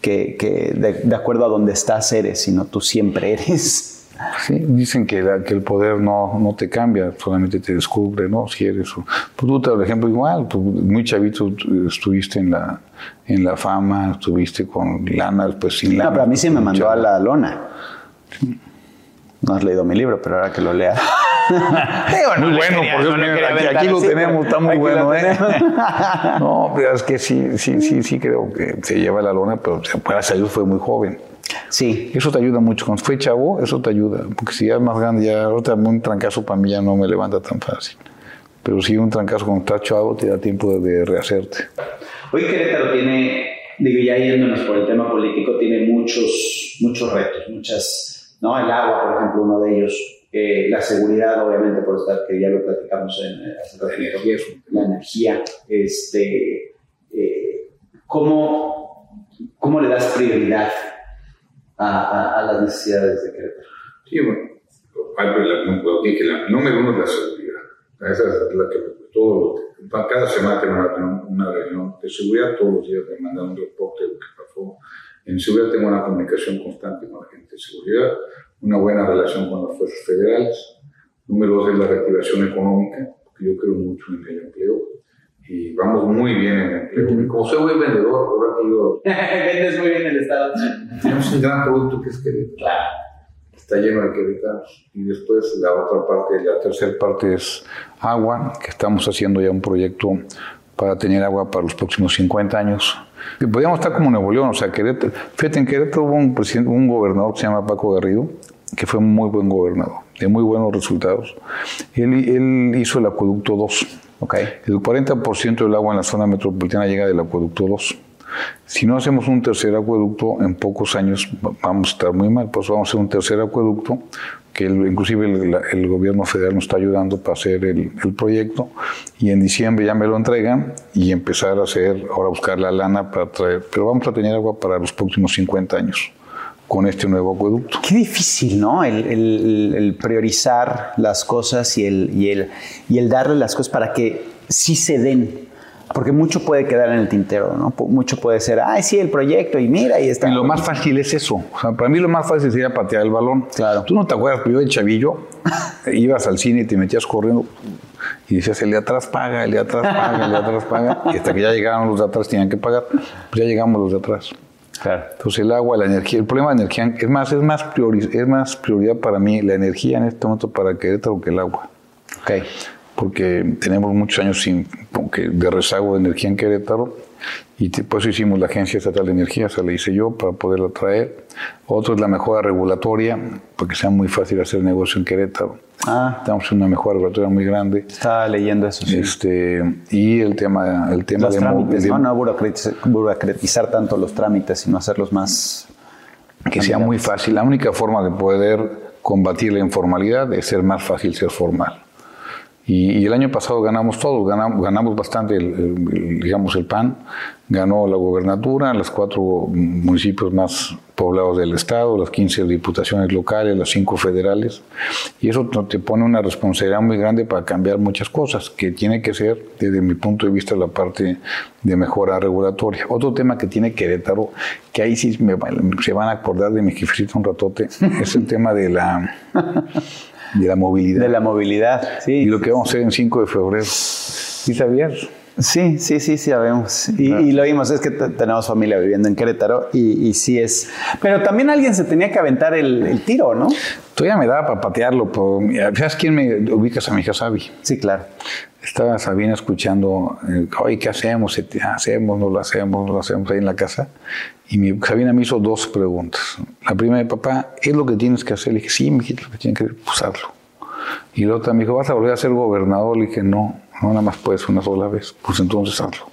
S2: que, que de, de acuerdo a donde estás eres, sino tú siempre eres.
S1: Sí, dicen que, la- que el poder no, no te cambia, solamente te descubre, ¿no? Si eres. Pues tú, por ejemplo, igual, tú muy chavito tú estuviste en la, en la fama, estuviste con lana, después sin
S2: No,
S1: lana.
S2: pero a mí sí me mandó a la lona. No has leído mi libro, pero ahora que lo leas.
S1: Muy bueno, por Dios mío, aquí, aquí lo tenemos, está muy bueno, ¿eh? no, pero es que sí, sí, sí, sí creo que se lleva la lona, pero gracias a Dios fue muy joven.
S2: Sí,
S1: Eso te ayuda mucho. Cuando fue chavo, eso te ayuda. Porque si ya es más grande, ya ahorita un trancazo para mí ya no me levanta tan fácil. Pero si un trancazo cuando estás chavo, te da tiempo de, de rehacerte.
S2: Hoy Querétaro tiene, digo, ya yéndonos por el tema político, tiene muchos, muchos retos, muchas, ¿no? El agua, por ejemplo, uno de ellos. Eh, la seguridad, obviamente, por estar, que ya lo platicamos en eh, hace ratito, la energía, este, eh, ¿cómo, ¿cómo le das prioridad a, a- a las necesidades de Querétaro?
S4: Sí, bueno, que la número uno es la seguridad. Esa es la que todo, cada semana tengo una, una reunión de seguridad, todos los días me mandan un reporte de lo que pasó. En seguridad tengo una comunicación constante con la gente de seguridad, una buena relación con las fuerzas federales. Número dos es la reactivación económica, porque yo creo mucho en el empleo y vamos muy bien en el empleo. Y como soy buen vendedor, ahora que yo
S2: Vendes muy bien el Estado.
S4: tenemos un gran producto que es Querétaro. Está lleno de queretanos.
S1: Y después la otra parte, la tercera parte es agua, que estamos haciendo ya un proyecto para tener agua para los próximos 50 años. Podríamos estar como Nuevo León, o sea, Querétaro. Fíjate, en Querétaro hubo un, presidente, un gobernador que se llama Paco Garrido, que fue un muy buen gobernador, de muy buenos resultados. Él, él hizo el acueducto 2.
S2: Ok.
S1: El 40% del agua en la zona metropolitana llega del acueducto 2. Si no hacemos un tercer acueducto, en pocos años va- vamos a estar muy mal. Pues vamos a hacer un tercer acueducto, que el- inclusive el, el gobierno federal nos está ayudando para hacer el, el proyecto. Y en diciembre ya me lo entregan y empezar a hacer, ahora buscar la lana para traer. Pero vamos a tener agua para los próximos 50 años con este nuevo acueducto.
S2: Qué difícil, ¿no? El, el- el priorizar las cosas y el, y, el, y el darle las cosas para que sí se den. Porque mucho puede quedar en el tintero, ¿no? Mucho puede ser, ay, sí, el proyecto, y mira, y está.
S1: Y lo más fácil es eso. O sea, para mí lo más fácil sería patear el balón.
S2: Claro.
S1: Tú no te acuerdas, pero yo de chavillo ibas al cine y te metías corriendo y decías, el de atrás paga, el de atrás paga, el de atrás paga. Y hasta que ya llegaron los de atrás tenían que pagar. Pues ya llegamos los de atrás.
S2: Claro.
S1: Entonces el agua, la energía, el problema de energía, es más, es más, priori- es más prioridad para mí la energía en este momento para Querétaro que el agua.
S2: Ok.
S1: Porque tenemos muchos años sin, de rezago de energía en Querétaro y por eso hicimos la Agencia Estatal de Energía, esa la hice yo para poderla traer. Otro es la mejora regulatoria, porque sea muy fácil hacer negocio en Querétaro.
S2: Ah.
S1: Estamos en una mejora regulatoria muy grande.
S2: Estaba leyendo eso, sí.
S1: Este, y el tema, el tema
S2: los
S1: de,
S2: trámites,
S1: de-
S2: ¿no? No burocratizar, burocratizar tanto los trámites, sino hacerlos más...
S1: que sea muy fácil. La única forma de poder combatir la informalidad es ser más fácil ser formal. Y, y el año pasado ganamos todos, ganamos, ganamos bastante, el, el- digamos, el PAN, ganó la gobernatura, los cuatro municipios más poblados del estado, las 15 diputaciones locales, las cinco federales, y eso te- pone una responsabilidad muy grande para cambiar muchas cosas, que tiene que ser, desde mi punto de vista, la parte de mejora regulatoria. Otro tema que tiene Querétaro, que ahí sí me se van a acordar de mi jefecito un ratote, es el tema de la, de la movilidad.
S2: De la movilidad, sí.
S1: Y lo que vamos a hacer en 5 de febrero. ¿Sí sabías?
S2: Sí, sí, sí, sí, sabemos. Y, y lo vimos, es que te- tenemos familia viviendo en Querétaro y, y sí es. Pero también alguien se tenía que aventar el, el tiro, ¿no?
S1: Todavía me daba para patearlo, pero mira, ¿sabes quién me ubicas a mi hija Sabi?
S2: Sí, claro.
S1: Estaba Sabina escuchando, eh, oye, ¿qué hacemos? ¿Qué ¿Hacemos? ¿No lo hacemos? ¿No lo hacemos ahí en la casa? Y mi, Sabina me hizo dos preguntas. La primera, papá, ¿es lo que tienes que hacer? Le dije, sí, mijito, lo que tienes que hacer, pues hazlo. Y la otra me dijo, ¿vas a volver a ser gobernador? Le dije, no, no, nada más puedes una sola vez. Pues entonces hazlo.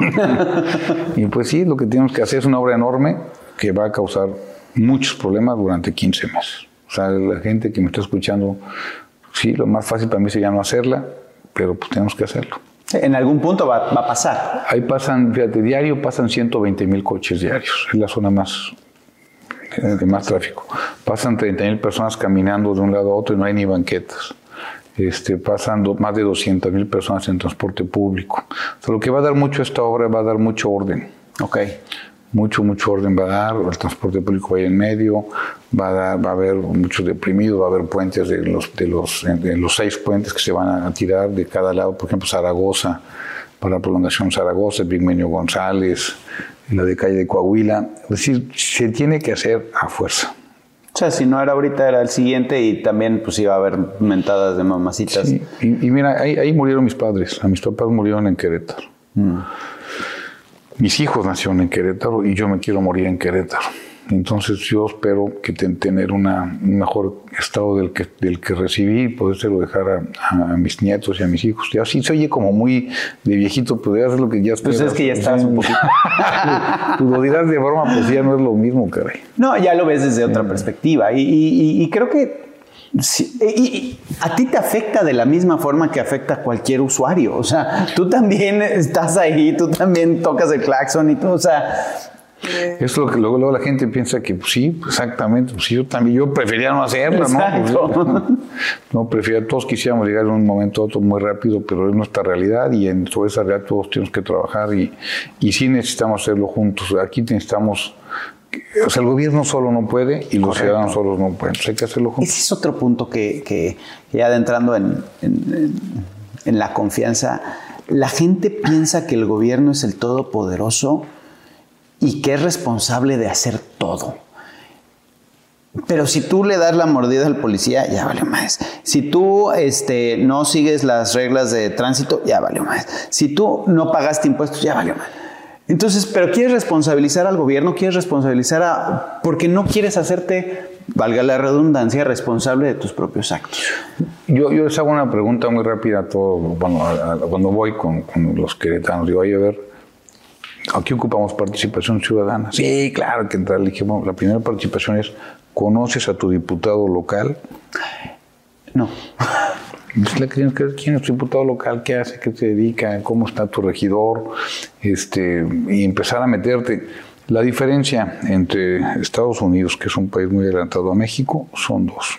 S1: y pues sí, lo que tenemos que hacer es una obra enorme que va a causar muchos problemas durante 15 meses. O sea, la gente que me está escuchando, sí, lo más fácil para mí sería no hacerla, pero pues tenemos que hacerlo.
S2: En algún punto va, va a pasar.
S1: Ahí pasan, fíjate, diario pasan 120 mil coches diarios. Es la zona más de más tráfico. Pasan 30 mil personas caminando de un lado a otro y no hay ni banquetas. Este, pasan do- más de 200 mil personas en transporte público. O sea, lo que va a dar mucho esta obra va a dar mucho orden.
S2: Ok.
S1: Mucho, mucho orden va a dar, el transporte público va a ir en medio, va a, dar- va a haber mucho deprimido, va a haber puentes de los, de, los, de los seis puentes que se van a tirar de cada lado, por ejemplo, Zaragoza, para la prolongación Zaragoza, Pigmenio González, la de calle de Coahuila. Es decir, se tiene que hacer a fuerza.
S2: O sea, si no era ahorita, era el siguiente y también pues iba a haber mentadas de mamacitas.
S1: Sí, Y, y mira, ahí, ahí murieron mis padres, a mis papás murieron en Querétaro. Mis hijos nacieron en Querétaro y yo me quiero morir en Querétaro. Entonces yo espero que ten- tener una, un mejor estado del que, del que recibí y podérselo dejar a, a mis nietos y a mis hijos. Y así se oye como muy de viejito, pero ya es lo que ya
S2: Pues es que ya estabas un poquito.
S1: Tú lo dirás de broma, pues ya no es lo mismo, caray.
S2: No, ya lo ves desde otra perspectiva. Y- y- y creo que sí, y- y a ti te afecta de la misma forma que afecta a cualquier usuario. O sea, tú también estás ahí, tú también tocas el claxon y tú, o sea,
S1: Es lo que luego, luego la gente piensa que pues, sí, exactamente, pues yo también, yo prefería no hacerlo, ¿no? Pues, no, prefería, todos quisiéramos llegar en un momento a otro muy rápido, pero es nuestra realidad y en toda esa realidad todos tenemos que trabajar y, y sí necesitamos hacerlo juntos. Aquí necesitamos, o sea, el gobierno solo no puede y los ciudadanos solos no pueden, Entonces hay que hacerlo juntos.
S2: ese es otro punto que, que- que ya adentrando en, en- en- en la confianza, la gente piensa que el gobierno es el todopoderoso y que es responsable de hacer todo. Pero si tú le das la mordida al policía, ya vale más. Si tú este, no sigues las reglas de tránsito, ya vale más. Si tú no pagaste impuestos, ya vale más. Entonces, pero quieres responsabilizar al gobierno, quieres responsabilizar a... porque no quieres hacerte, valga la redundancia, responsable de tus propios actos.
S1: Yo, yo les hago una pregunta muy rápida a todo, bueno, a- a- cuando voy con, con los queretanos, digo, oye, a ver, aquí ocupamos participación ciudadana. Sí, claro que entrar. Le dije, bueno, la primera participación es, ¿conoces a tu diputado local?
S2: No.
S1: Entonces, le tienes que quién es tu diputado local, qué hace, qué se dedica, cómo está tu regidor, este, y empezar a meterte. La diferencia entre Estados Unidos, que es un país muy adelantado a México, son dos.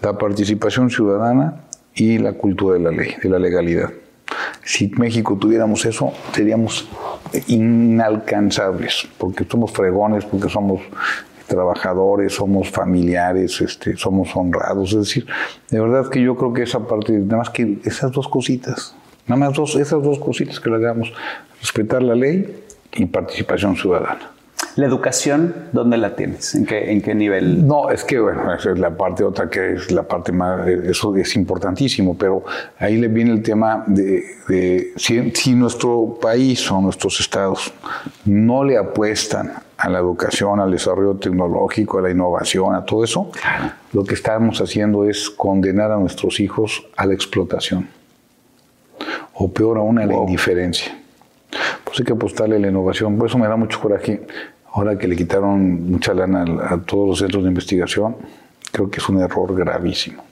S1: La participación ciudadana y la cultura de la ley, de la legalidad. Si México tuviéramos eso, seríamos inalcanzables, porque somos fregones, porque somos trabajadores, somos familiares, este, somos honrados. Es decir, de verdad que yo creo que esa parte, nada más que esas dos cositas, nada más dos, esas dos cositas que le hagamos, respetar la ley y participación ciudadana.
S2: La educación, ¿dónde la tienes? ¿En qué, en qué nivel?
S1: No, es que, bueno, esa es la parte otra que es la parte más, eso es importantísimo, pero ahí le viene el tema de, de si, si nuestro país o nuestros estados no le apuestan a la educación, al desarrollo tecnológico, a la innovación, a todo eso, lo que estamos haciendo es condenar a nuestros hijos a la explotación. O peor aún, a la indiferencia. Pues hay que apostarle a la innovación. Por eso me da mucho coraje ahora que le quitaron mucha lana a, a todos los centros de investigación. Creo que es un error gravísimo.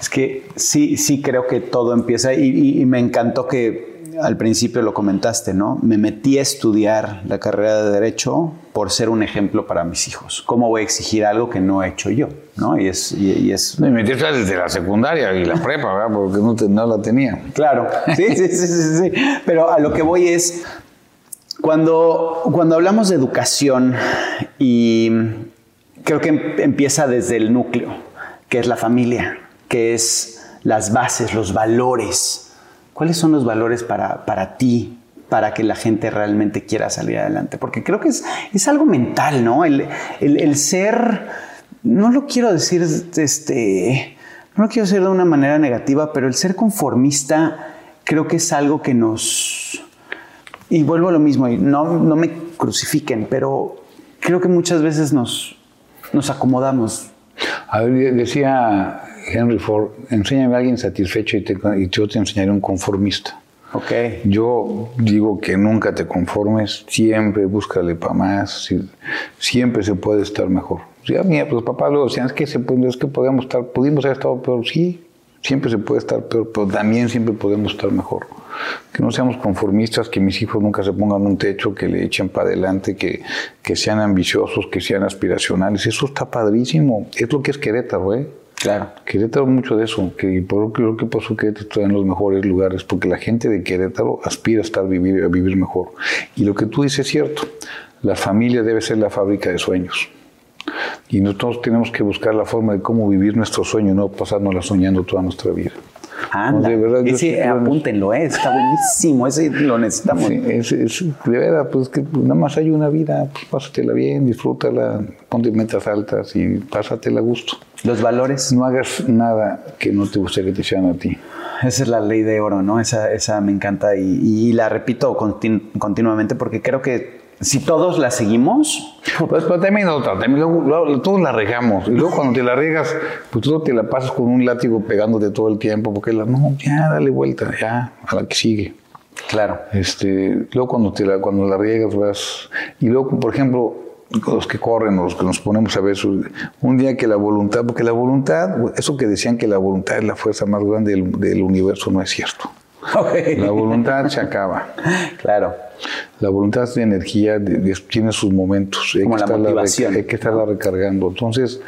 S2: Es que sí, sí creo que todo empieza y, y- y me encantó que al principio lo comentaste, ¿no? Me metí a estudiar la carrera de Derecho por ser un ejemplo para mis hijos. ¿Cómo voy a exigir algo que no he hecho yo? ¿no? Y es, y, y es
S1: Me metí desde la secundaria y la prepa, ¿verdad? porque no, te- no la tenía.
S2: Claro, sí, sí, sí, sí, sí. Pero a lo que voy es, cuando, cuando hablamos de educación, y creo que em- empieza desde el núcleo, que es la familia, que es las bases, los valores, ¿cuáles son los valores para, para ti, para que la gente realmente quiera salir adelante? Porque creo que es, es algo mental, ¿no? El, el- ser, no lo quiero decir, este, no lo quiero decir de una manera negativa, pero el ser conformista creo que es algo que nos... Y vuelvo a lo mismo, y no, no me crucifiquen, pero creo que muchas veces nos, nos acomodamos.
S1: A ver, decía Henry Ford, enséñame a alguien satisfecho y, te- y yo te enseñaré un conformista.
S2: Ok.
S1: Yo digo que nunca te conformes, siempre búscale para más, si- siempre se puede estar mejor. Ya, mira, pues papá luego decían, es que, se, es que podemos estar, pudimos haber estado peor, sí, siempre se puede estar peor, pero también siempre podemos estar mejor. Que no seamos conformistas, que mis hijos nunca se pongan un techo, que le echen para adelante, que, que sean ambiciosos, que sean aspiracionales. Eso está padrísimo. Es lo que es Querétaro, ¿eh?
S2: Claro.
S1: Querétaro mucho de eso, que por creo que pasó Querétaro está en los mejores lugares, porque la gente de Querétaro aspira a estar vivir, a vivir mejor. Y lo que tú dices es cierto, la familia debe ser la fábrica de sueños. Y nosotros tenemos que buscar la forma de cómo vivir nuestro sueño, no pasárnosla soñando toda nuestra vida.
S2: Anda,
S1: de verdad, yo
S2: ese,
S1: eso.
S2: apúntenlo, eh, está buenísimo, ese lo necesitamos.
S1: Sí, de verdad, pues que nada más hay una vida, pues pásatela bien, disfrútala, ponte metas altas y pásatela a gusto.
S2: Los valores,
S1: No hagas nada que no te guste que te hicieran a ti.
S2: esa es la ley de oro, ¿no? Esa, esa me encanta y, y la repito continu- continuamente porque creo que si todos la seguimos,
S1: Pues, pero también otra, también luego, luego todos la regamos. Y luego cuando te la regas, pues tú te la pasas con un látigo pegándote todo el tiempo, porque la, no, ya, dale vuelta, ya, a la que sigue.
S2: claro,
S1: Este, luego cuando, te la, cuando la riegas vas... Y luego, por ejemplo, los que corren, o los que nos ponemos a ver, un día que la voluntad, porque la voluntad, eso que decían que la voluntad es la fuerza más grande del, del universo, no es cierto. La voluntad se acaba.
S2: claro.
S1: La voluntad de energía tiene sus momentos. Hay
S2: Como
S1: que
S2: la motivación.
S1: hay que estarla recargando. Entonces,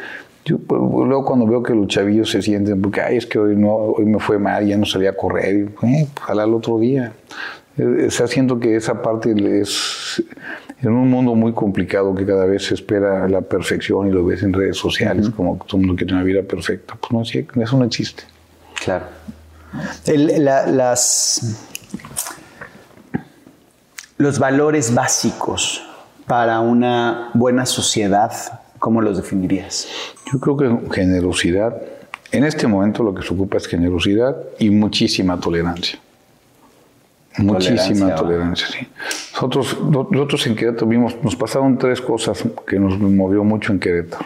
S1: yo pues, luego cuando veo que los chavillos se sienten, porque ay, es que hoy no, hoy me fue mal, ya no salí a correr, y, eh, ojalá el otro día. Eh, O sea, siento que esa parte es en un mundo muy complicado que cada vez se espera la perfección y lo ves en redes sociales, como que todo el mundo quiere una vida perfecta. Pues no, eso no existe.
S2: Claro. El- la- las, los valores básicos para una buena sociedad, ¿cómo los definirías?
S1: Yo creo que generosidad. En este momento lo que se ocupa es generosidad y muchísima tolerancia. Muchísima
S2: Tolerancia,
S1: tolerancia, sí. Nosotros, no- nosotros en Querétaro vimos, nos pasaron tres cosas que nos movió mucho en Querétaro.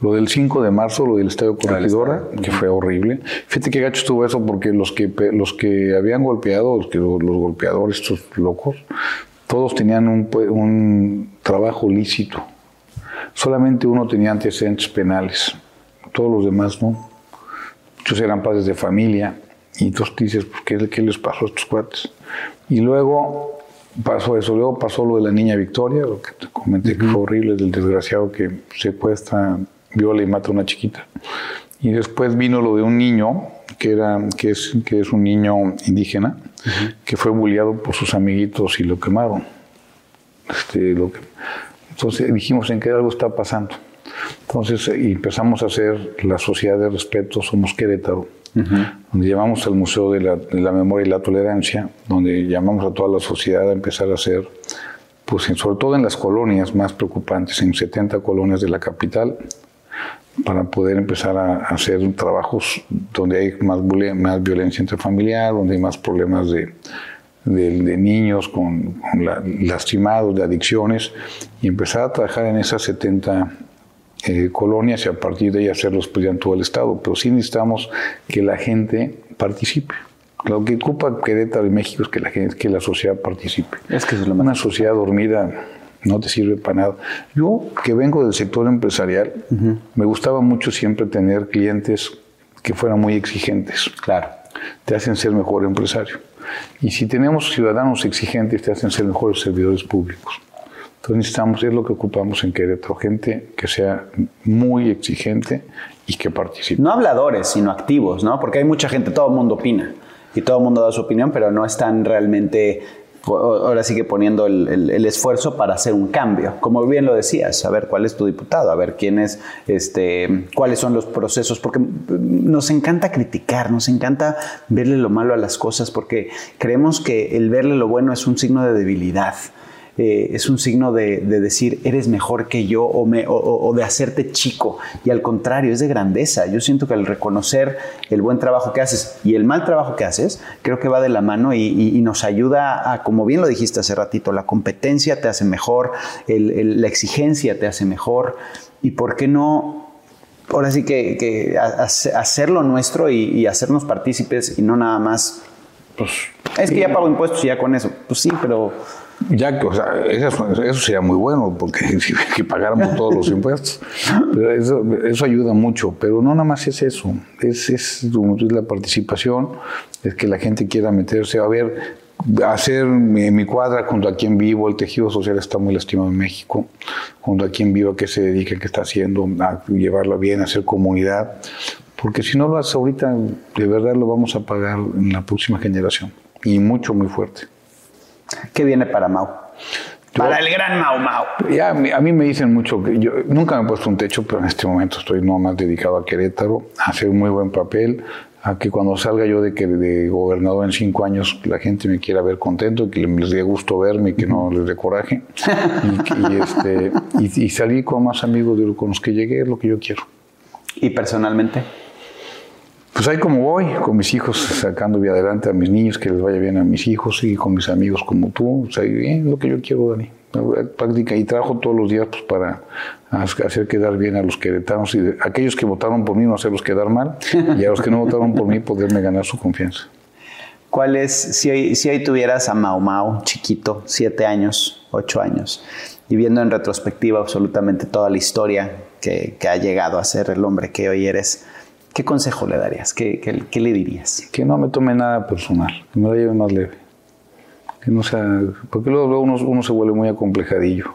S1: Lo del 5 de marzo, lo del Estadio Corregidora, que fue horrible. Fíjate qué gacho estuvo eso, porque los que, los que habían golpeado, los, que, los golpeadores, estos locos, todos tenían un, un trabajo lícito. Solamente uno tenía antecedentes penales, todos los demás no. Muchos eran padres de familia, y entonces dices, pues, ¿qué, qué les pasó a estos cuates? Y luego pasó eso, luego pasó lo de la niña Victoria, lo que te comenté que fue horrible, del desgraciado que secuestra, viola y mata a una chiquita. Y después vino lo de un niño, que, era, que, es, que es un niño indígena, que fue bulleado por sus amiguitos y lo quemaron. Este, lo que- entonces dijimos en que algo está pasando. Entonces eh, empezamos a hacer la sociedad de respeto, somos Querétaro, donde llamamos al Museo de la, de la Memoria y la Tolerancia, donde llamamos a toda la sociedad a empezar a hacer, pues sobre todo en las colonias más preocupantes, en 70 colonias de la capital, para poder empezar a, hacer trabajos donde hay más, más violencia intrafamiliar, donde hay más problemas de, de- de niños con, con la- lastimados, de adicciones, y empezar a trabajar en esas 70 eh, colonias y a partir de ahí hacerlos pues, ya en todo el estado. Pero sí necesitamos que la gente participe. Lo que ocupa Querétaro y México es que la, gente, que la sociedad participe.
S2: Es que es lo
S1: Una sociedad dormida no te sirve para nada. Yo, que vengo del sector empresarial, me gustaba mucho siempre tener clientes que fueran muy exigentes.
S2: Claro.
S1: Te hacen ser mejor empresario. Y si tenemos ciudadanos exigentes, te hacen ser mejores servidores públicos. Entonces necesitamos, es lo que ocupamos en Querétaro, gente que sea muy exigente y que participe.
S2: No habladores, sino activos, ¿no? Porque hay mucha gente, todo el mundo opina y todo el mundo da su opinión, pero no están realmente ahora sí que poniendo el, el- el esfuerzo para hacer un cambio. Como bien lo decías, a ver cuál es tu diputado, a ver quién es, este, cuáles son los procesos, porque nos encanta criticar, nos encanta verle lo malo a las cosas, porque creemos que el verle lo bueno es un signo de debilidad. Eh, es un signo de, de decir eres mejor que yo o, me- o- de hacerte chico. Y al contrario, es de grandeza. Yo siento que al reconocer el buen trabajo que haces y el mal trabajo que haces, creo que va de la mano y, y- y nos ayuda a, como bien lo dijiste hace ratito, la competencia te hace mejor, el- el- la exigencia te hace mejor. ¿Y por qué no ahora sí que, que ha- hace- hacerlo nuestro y, y hacernos partícipes y no nada más, pues, es que ya pago impuestos y ya con eso. Pues sí, pero
S1: Ya, que, o sea, eso, eso sería muy bueno, porque si, si pagáramos todos los impuestos. Pero eso, eso ayuda mucho, pero no nada más es eso. Es, es, dices, la participación, es que la gente quiera meterse a ver, hacer mi, mi cuadra junto a quien vivo, el tejido social está muy lastimado en México, junto a quien vivo, a qué se dedica, qué está haciendo, a llevarla bien, a hacer comunidad. Porque si no lo haces ahorita, de verdad lo vamos a pagar en la próxima generación. Y mucho, muy fuerte.
S2: ¿Qué viene para Mau? Para el gran Mau Mau.
S1: Ya, a mí, a mí me dicen mucho que yo nunca me he puesto un techo, pero en este momento estoy no más dedicado a Querétaro, a hacer un muy buen papel, a que cuando salga yo de, que, de gobernador en cinco años la gente me quiera ver contento, que les dé gusto verme y que no les dé coraje. y, este, y, y salir con más amigos de con los que llegué es lo que yo quiero.
S2: ¿Y personalmente?
S1: Pues ahí como voy, con mis hijos, sacando bien adelante a mis niños, que les vaya bien a mis hijos y con mis amigos como tú. O sea, bien, lo que yo quiero, Dani. Práctica y trabajo todos los días pues, para hacer quedar bien a los queretanos y de- aquellos que votaron por mí no hacerlos quedar mal y a los que no votaron por mí poderme ganar su confianza.
S2: ¿Cuál es, si hoy, si hoy tuvieras a Mau Mau, chiquito, siete años, ocho años, y viendo en retrospectiva absolutamente toda la historia que ha llegado a ser el hombre que hoy eres, ¿qué consejo le darías? ¿Qué, qué- qué le dirías?
S1: Que no me tome nada personal, que me la lleve más leve. Que no sea, porque luego, luego uno, uno se vuelve muy acomplejadillo.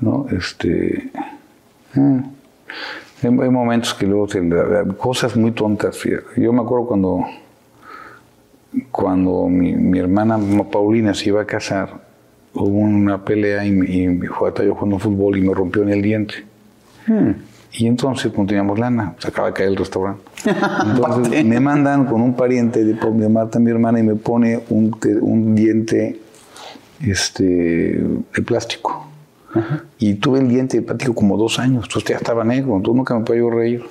S1: ¿no? Este, eh, hay, hay momentos que luego se le- cosas muy tontas. Yo me acuerdo cuando, cuando mi, mi hermana Paulina se iba a casar, hubo una pelea y, y mi yo jugando fútbol y me rompió en el diente. Y entonces no teníamos lana, se acaba de caer el restaurante. Entonces me mandan con un pariente de, de Marta, mi hermana, y me pone un, un diente este, de plástico. Y tuve el diente de plástico como dos años, entonces ya estaba negro, entonces nunca me podía yo reír.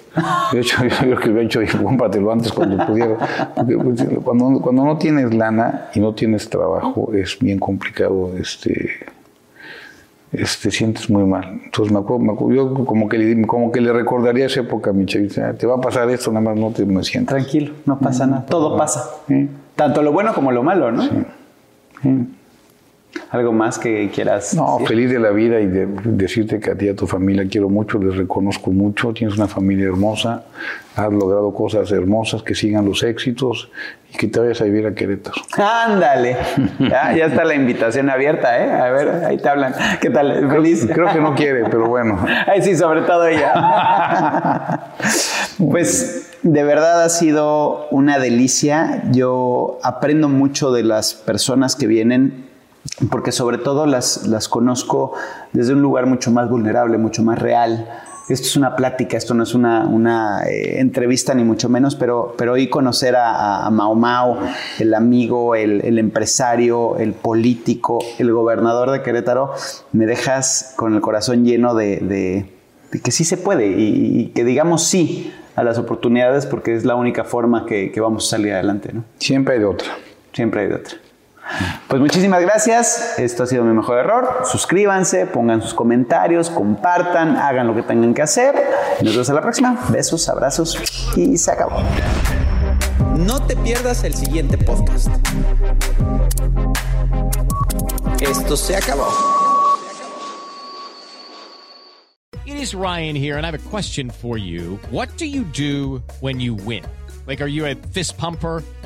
S1: De hecho, yo creo que había hecho, dije, cómpratelo antes cuando pudiera. Porque, pues, cuando, cuando no tienes lana y no tienes trabajo, es bien complicado este, es- te sientes muy mal. Entonces me acuerdo, me acuerdo- yo como que, le, como que le recordaría esa época a mi chavita, te va a pasar esto, nada más no te me sientas.
S2: Tranquilo, no pasa nada, todo pasa. Tanto lo bueno como lo malo, ¿no?
S1: sí.
S2: ¿Algo más que quieras
S1: No,
S2: decir?
S1: feliz de la vida y de decirte que a ti y a tu familia quiero mucho, les reconozco mucho, tienes una familia hermosa, has logrado cosas hermosas, que sigan los éxitos y que te vayas a vivir a Querétaro.
S2: Ándale, ya, ya está la invitación abierta, ¿eh? A ver, ahí te hablan. ¿Qué tal? ¿Feliz?
S1: Creo que no quiere, pero bueno.
S2: Ay, sí, sobre todo ella. pues de verdad ha sido una delicia. Yo aprendo mucho de las personas que vienen, porque sobre todo las, las conozco desde un lugar mucho más vulnerable, mucho más real. Esto es una plática, esto no es una, una, eh, entrevista ni mucho menos, pero, pero hoy conocer a, a- Mao Mao, el amigo, el, el empresario, el político, el gobernador de Querétaro, me dejas con el corazón lleno de, de- de que sí se puede y, y que digamos sí a las oportunidades porque es la única forma que, que vamos a salir adelante, ¿no?
S1: Siempre hay de otra.
S2: Siempre hay de otra. Pues muchísimas gracias. Esto ha sido mi mejor error. Suscríbanse, pongan sus comentarios, compartan, hagan lo que tengan que hacer. Nos vemos a la próxima. Besos, abrazos y se acabó.
S3: No te pierdas el siguiente podcast. Esto se acabó.
S5: It is Ryan here, and I have a question for you. What do you do when you win? Like, are you a fist pumper?